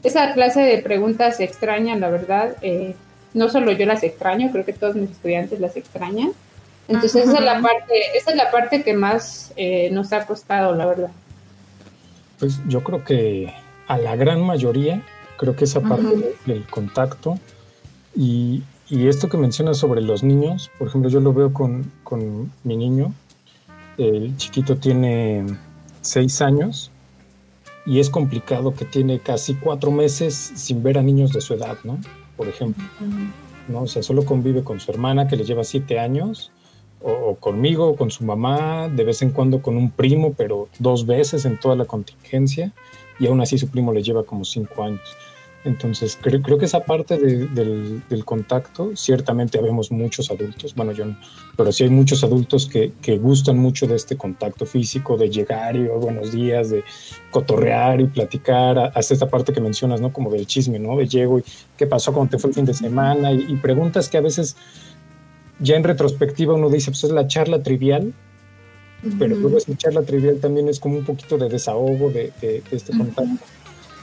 esa clase de preguntas se extrañan, la verdad. Eh, no solo yo las extraño, creo que todos mis estudiantes las extrañan. Entonces esa es la parte, esa es la parte que más eh, nos ha costado, la verdad. Pues yo creo que a la gran mayoría, creo que esa parte del contacto y, y esto que mencionas sobre los niños, por ejemplo, yo lo veo con, con mi niño. El chiquito tiene seis años y es complicado que tiene casi cuatro meses sin ver a niños de su edad, ¿no? Por ejemplo, ¿no? O sea, solo convive con su hermana que le lleva siete años, o, o, conmigo, o con su mamá, de vez en cuando con un primo, pero dos veces en toda la contingencia, y aún así su primo le lleva como cinco años. Entonces, creo, creo que esa parte del, contacto, ciertamente habemos muchos adultos, bueno, yo no, pero sí hay muchos adultos que, que, gustan mucho de este contacto físico, de llegar y oh, buenos días, de cotorrear y platicar, hasta esta parte que mencionas, ¿no? Como del chisme, ¿no? De llego y qué pasó cuando te fue el fin de semana y, preguntas que a veces ya en retrospectiva uno dice, pues es la charla trivial, pero luego esa charla trivial también es como un poquito de desahogo de, de, este contacto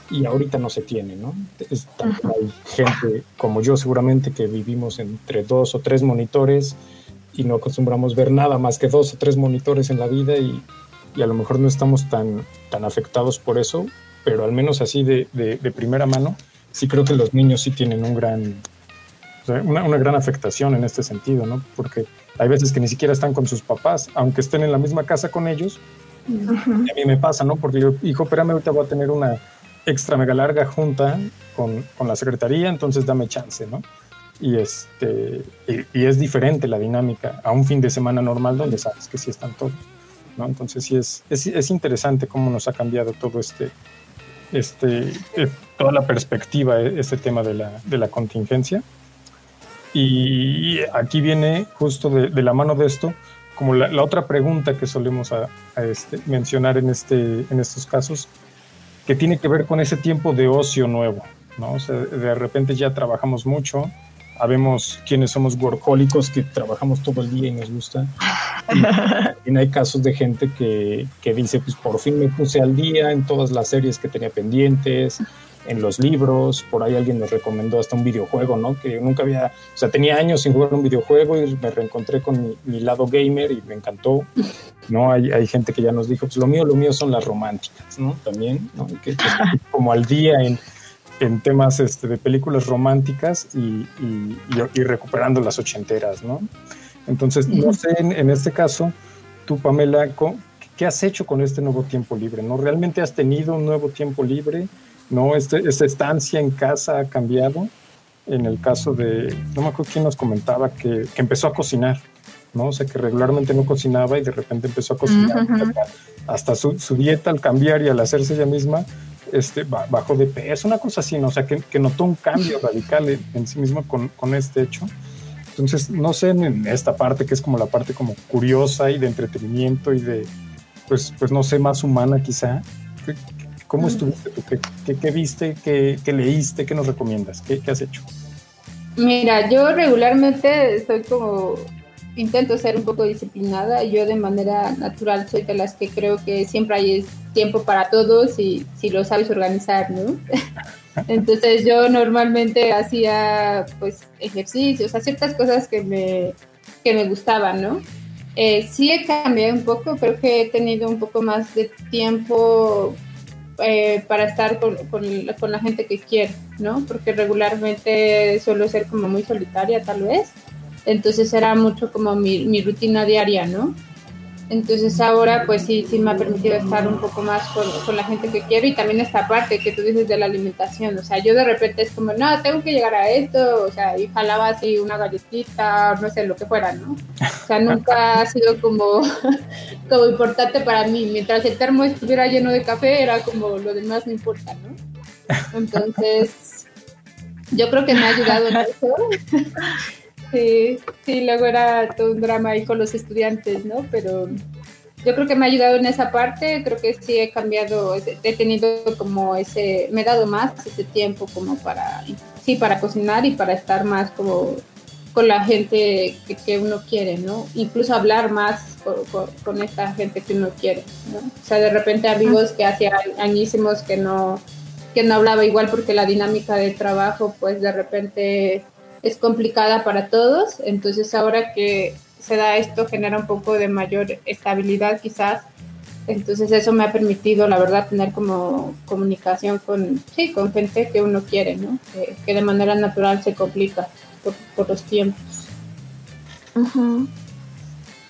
y ahorita no se tiene, ¿no? hay gente como yo seguramente que vivimos entre dos o tres monitores y no acostumbramos ver nada más que dos o tres monitores en la vida y, y a lo mejor no estamos tan, tan afectados por eso, pero al menos así de, de, primera mano, sí creo que los niños sí tienen un gran, una, una, gran afectación en este sentido, ¿no? Porque hay veces que ni siquiera están con sus papás, aunque estén en la misma casa con ellos. A mí me pasa, ¿no? Porque yo, hijo, espérame, ahorita voy a tener una, extra mega larga junta con, con, la secretaría, entonces dame chance, ¿no? Y, este, y, es diferente la dinámica a un fin de semana normal donde sabes que sí están todos, ¿no? Entonces sí es, es, es interesante cómo nos ha cambiado todo este, este, eh, toda la perspectiva, eh, este tema de la, de la contingencia. Y aquí viene justo de, de la mano de esto, como la, otra pregunta que solemos a este, mencionar en, este, en estos casos, que tiene que ver con ese tiempo de ocio nuevo, ¿no? De repente ya trabajamos mucho, habemos quienes somos workahólicos que trabajamos todo el día y nos gusta. Y, hay casos de gente que, que, dice, pues por fin me puse al día en todas las series que tenía pendientes, en los libros, por ahí alguien me recomendó hasta un videojuego, ¿no? Que nunca había, o sea, tenía años sin jugar un videojuego y me reencontré con mi, lado gamer y me encantó, ¿no? Hay, hay, gente que ya nos dijo, pues lo mío, lo mío son las románticas, ¿no? También, ¿no? Que, como al día en, en temas este, de películas románticas y, y, y, recuperando las ochenteras, ¿no? Entonces, no sé, en, en este caso, tú, Pamela, ¿qué has hecho con este nuevo tiempo libre? ¿No realmente has tenido un nuevo tiempo libre? ¿No? Este, esta estancia en casa ha cambiado. En el caso de, no me acuerdo quién nos comentaba que, que empezó a cocinar, ¿no? O sea, que regularmente no cocinaba y de repente empezó a cocinar. Hasta, su, su, dieta al cambiar y al hacerse ella misma, este, bajó de peso, una cosa así, ¿no? O sea, que, que notó un cambio radical en, en sí mismo con, con, este hecho. Entonces, no sé, en esta parte que es como la parte como curiosa y de entretenimiento y de, pues, pues no sé, más humana quizá, ¿Cómo estuviste tú? ¿Qué, viste? Qué, leíste? ¿Qué nos recomiendas? ¿Qué, has hecho? Mira, yo regularmente soy como, intento ser un poco disciplinada. Yo de manera natural soy de las que creo que siempre hay tiempo para todos y si lo sabes organizar, ¿no? Entonces yo normalmente hacía pues ejercicios, o ciertas cosas que me, que me gustaban, ¿no? Eh, sí he cambiado un poco, creo que he tenido un poco más de tiempo eh, para estar con, con, la gente que quiere, ¿no? Porque regularmente suelo ser como muy solitaria tal vez, entonces era mucho como mi, mi rutina diaria, ¿no? Entonces ahora pues sí, sí me ha permitido estar un poco más con, la gente que quiero y también esta parte que tú dices de la alimentación, o sea, yo de repente es como, no, tengo que llegar a esto, o sea, y jalaba así una galletita, no sé, lo que fuera, ¿no? O sea, nunca ha sido como, como importante para mí, mientras el termo estuviera lleno de café era como lo demás no importa, ¿no? Entonces, yo creo que me ha ayudado en eso. Sí, sí, luego era todo un drama ahí con los estudiantes, ¿no? Pero yo creo que me ha ayudado en esa parte, creo que sí he cambiado, he tenido como ese, me he dado más ese tiempo como para, sí, para cocinar y para estar más como con la gente que, uno quiere, ¿no? Incluso hablar más con, esta gente que uno quiere, ¿no? O sea, de repente amigos que hacía añísimos que no, que no hablaba igual porque la dinámica de trabajo, pues de repente es complicada para todos, entonces ahora que se da esto genera un poco de mayor estabilidad quizás, entonces eso me ha permitido la verdad tener como comunicación con, sí, con gente que uno quiere, ¿no? Que, de manera natural se complica por, los tiempos.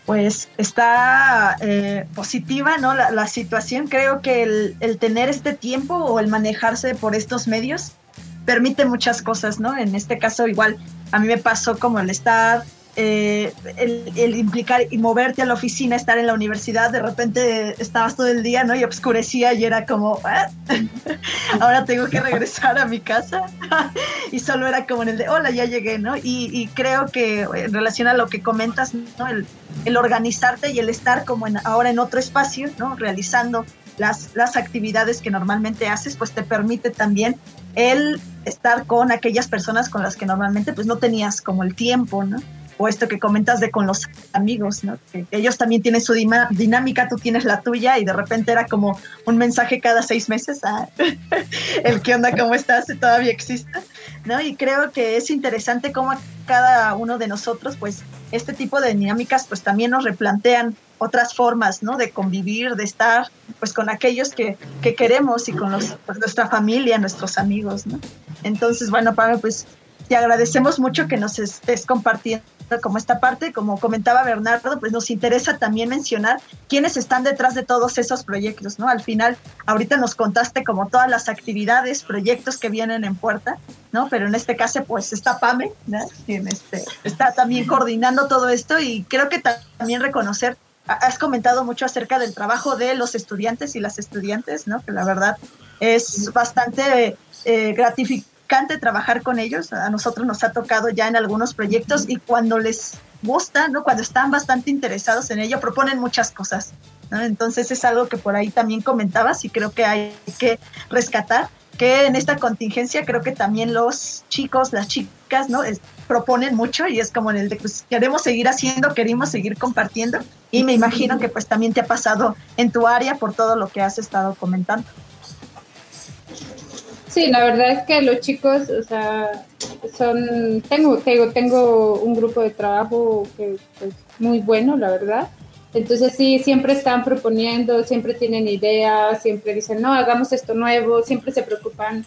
Pues está eh, positiva, ¿no? La, situación, creo que el, el tener este tiempo o el manejarse por estos medios permite muchas cosas, ¿no? En este caso igual a mí me pasó como el estar, eh, el, implicar y moverte a la oficina, estar en la universidad, de repente estabas todo el día, ¿no? Y obscurecía y era como, ah, ahora tengo que regresar a mi casa. y solo era como en el de, hola, ya llegué, ¿no? Y, creo que en relación a lo que comentas, ¿no? El, el organizarte y el estar como en, ahora en otro espacio, ¿no? Realizando las, las actividades que normalmente haces, pues te permite también el estar con aquellas personas con las que normalmente pues no tenías como el tiempo, ¿no? O esto que comentas de con los amigos, ¿no? Ellos también tienen su dinámica, tú tienes la tuya y de repente era como un mensaje cada seis meses, ah, el qué onda, cómo estás, todavía existe, ¿no? Y creo que es interesante cómo cada uno de nosotros pues este tipo de dinámicas pues también nos replantean otras formas, ¿no? De convivir, de estar, pues, con aquellos que, que queremos y con los, pues, nuestra familia, nuestros amigos, ¿no? Entonces, bueno, Pablo, pues, te agradecemos mucho que nos estés compartiendo como esta parte, como comentaba Bernardo, pues nos interesa también mencionar quiénes están detrás de todos esos proyectos, ¿no? Al final, ahorita nos contaste como todas las actividades, proyectos que vienen en puerta, ¿no? Pero en este caso, pues está Pame, ¿no? Quien este, está también coordinando todo esto y creo que también reconocer has comentado mucho acerca del trabajo de los estudiantes y las estudiantes, ¿no? Que la verdad es bastante eh, gratificante trabajar con ellos. A nosotros nos ha tocado ya en algunos proyectos y cuando les gusta, ¿no? Cuando están bastante interesados en ello, proponen muchas cosas. ¿no? Entonces es algo que por ahí también comentabas y creo que hay que rescatar que en esta contingencia creo que también los chicos, las chicas, ¿no? proponen mucho y es como en el de pues queremos seguir haciendo, queremos seguir compartiendo y me imagino que pues también te ha pasado en tu área por todo lo que has estado comentando. Sí, la verdad es que los chicos, o sea, son, tengo, tengo, tengo un grupo de trabajo que es muy bueno, la verdad. Entonces sí, siempre están proponiendo, siempre tienen ideas, siempre dicen, no, hagamos esto nuevo, siempre se preocupan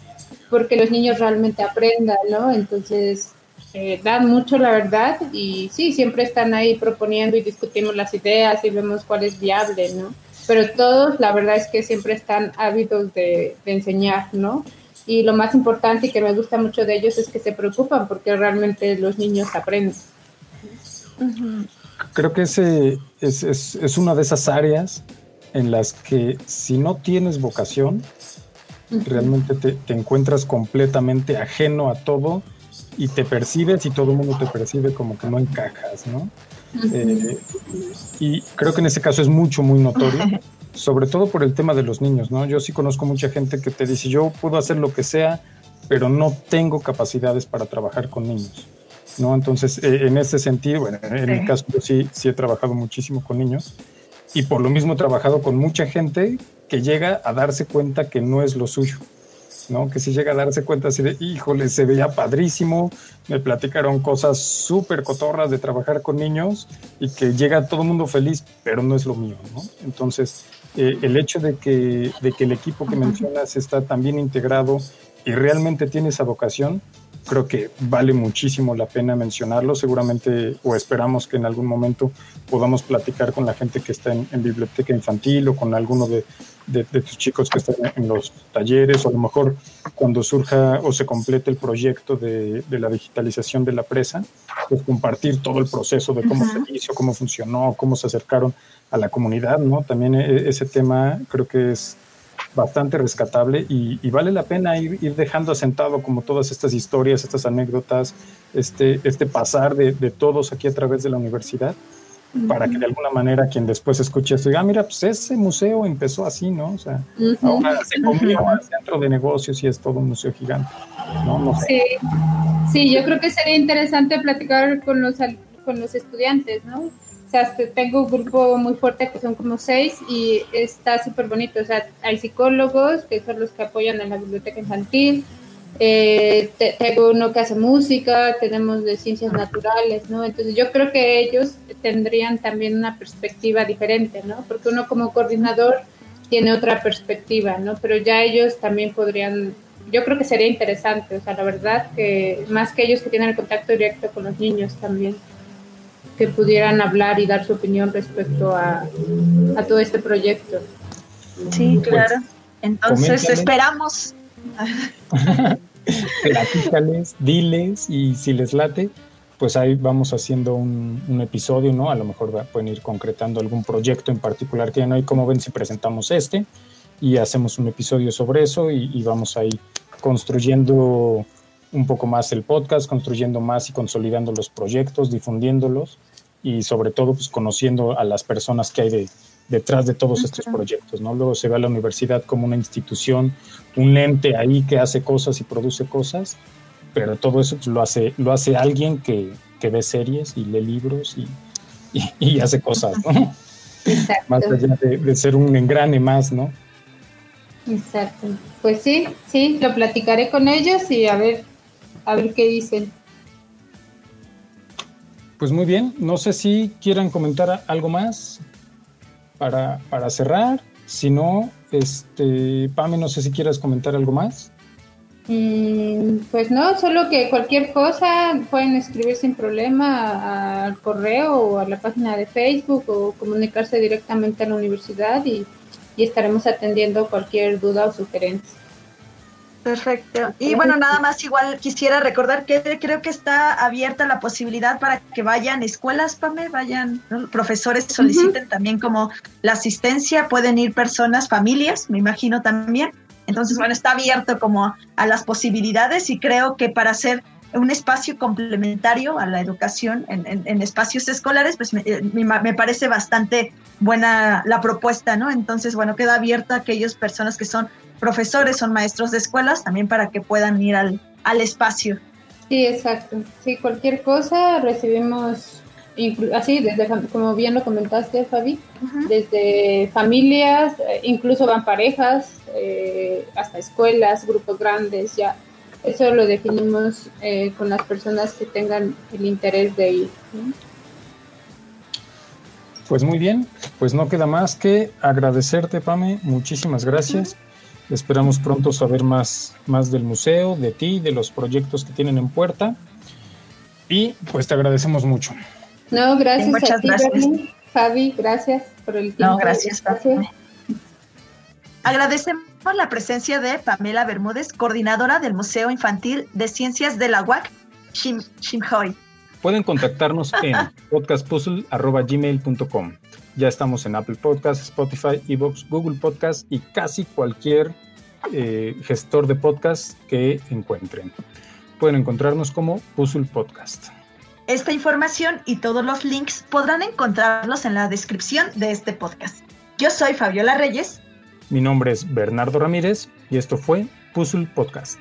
porque los niños realmente aprendan, ¿no? Entonces eh, dan mucho, la verdad, y sí, siempre están ahí proponiendo y discutimos las ideas y vemos cuál es viable, ¿no? Pero todos, la verdad es que siempre están ávidos de, enseñar, ¿no? Y lo más importante y que me gusta mucho de ellos es que se preocupan porque realmente los niños aprenden. Creo que ese es, es, una de esas áreas en las que si no tienes vocación, realmente te, te, encuentras completamente ajeno a todo y te percibes y todo el mundo te percibe como que no encajas, ¿no? Eh, y creo que en ese caso es mucho, muy notorio, sobre todo por el tema de los niños, ¿no? Yo sí conozco mucha gente que te dice, yo puedo hacer lo que sea, pero no tengo capacidades para trabajar con niños, ¿no? Entonces, eh, en ese sentido, bueno, en mi caso yo sí, sí he trabajado muchísimo con niños y por lo mismo he trabajado con mucha gente que llega a darse cuenta que no es lo suyo ¿no? Que si llega a darse cuenta así de, híjole, se veía padrísimo, me platicaron cosas súper cotorras de trabajar con niños y que llega todo el mundo feliz, pero no es lo mío, ¿no? Entonces, eh, el hecho de que, de que el equipo que mencionas está tan bien integrado y realmente tiene esa vocación, creo que vale muchísimo la pena mencionarlo. Seguramente o esperamos que en algún momento podamos platicar con la gente que está en, biblioteca infantil o con alguno de, de, tus chicos que están en los talleres o a lo mejor cuando surja o se complete el proyecto de, de la digitalización de la presa, pues compartir todo el proceso de cómo se hizo, cómo funcionó, cómo se acercaron a la comunidad, ¿no? También e, ese tema creo que es bastante rescatable y, vale la pena ir, ir, dejando asentado como todas estas historias, estas anécdotas, este, este pasar de, de todos aquí a través de la universidad, para que de alguna manera quien después escuche esto diga, ah, mira, pues ese museo empezó así, ¿no? O sea, ahora se comió al centro de negocios y es todo un museo gigante, ¿no? no sé. Sí. sí, yo creo que sería interesante platicar con los, con los estudiantes, ¿no? O sea, tengo un grupo muy fuerte que son como seis y está súper bonito. O sea, hay psicólogos que son los que apoyan en la biblioteca infantil. Eh, tengo uno que hace música, tenemos de ciencias naturales, ¿no? Entonces yo creo que ellos tendrían también una perspectiva diferente, ¿no? Porque uno como coordinador tiene otra perspectiva, ¿no? Pero ya ellos también podrían, yo creo que sería interesante, o sea, la verdad que más que ellos que tienen el contacto directo con los niños también que pudieran hablar y dar su opinión respecto a, todo este proyecto. Sí, pues, claro. Entonces esperamos. Platícales, diles y si les late, pues ahí vamos haciendo un, episodio, ¿no? A lo mejor pueden ir concretando algún proyecto en particular que no hay. Como ven, si presentamos este y hacemos un episodio sobre eso y, y vamos ahí construyendo un poco más el podcast, construyendo más y consolidando los proyectos, difundiéndolos y sobre todo pues conociendo a las personas que hay de, detrás de todos estos proyectos, ¿no? Luego se ve a la universidad como una institución, un ente ahí que hace cosas y produce cosas, pero todo eso pues, lo hace lo hace alguien que, que ve series y lee libros y, y, hace cosas, ¿no? Más allá de, de, ser un engrane más, ¿no? Exacto. Pues sí, sí, lo platicaré con ellos y a ver, a ver qué dicen. Pues muy bien, no sé si quieran comentar algo más para, cerrar. Si no, este, Pame, no sé si quieras comentar algo más. Mm, pues no, solo que cualquier cosa pueden escribir sin problema al correo o a la página de Facebook o comunicarse directamente a la universidad y estaremos atendiendo cualquier duda o sugerencia. Perfecto. Y bueno, nada más igual quisiera recordar que creo que está abierta la posibilidad para que vayan escuelas, Pame, vayan profesores, soliciten también como la asistencia, pueden ir personas, familias, me imagino también. Entonces, bueno, está abierto como a las posibilidades y creo que para hacer un espacio complementario a la educación en, espacios escolares, pues eh, me, me, parece bastante buena la propuesta, ¿no? Entonces, bueno, queda abierta a aquellas personas que son profesores, son maestros de escuelas, también para que puedan ir al, al espacio. Sí, exacto. Sí, cualquier cosa recibimos, así, desde, como bien lo comentaste, Fabi, desde familias, eh, incluso van parejas, eh, hasta escuelas, grupos grandes, ya. Eso lo definimos eh, con las personas que tengan el interés de ir. Pues muy bien, pues no queda más que agradecerte, Pame. Muchísimas gracias. Esperamos pronto saber más, más del museo, de ti, de los proyectos que tienen en puerta. Y pues te agradecemos mucho. No, gracias. muchas gracias. Fabi, gracias por el tiempo. No, gracias, Fabi. Agradecemos la presencia de Pamela Bermúdez, coordinadora del Museo Infantil de Ciencias de la UAC, Shimhoy. Pueden contactarnos en podcastpuzzle.gmail.com. Ya estamos en Apple Podcasts, Spotify, Evox, Google Podcasts y casi cualquier eh, gestor de podcast que encuentren. Pueden encontrarnos como Puzzle Podcast. Esta información y todos los links podrán encontrarlos en la descripción de este podcast. Yo soy Fabiola Reyes. Mi nombre es Bernardo Ramírez y esto fue Puzzle Podcast.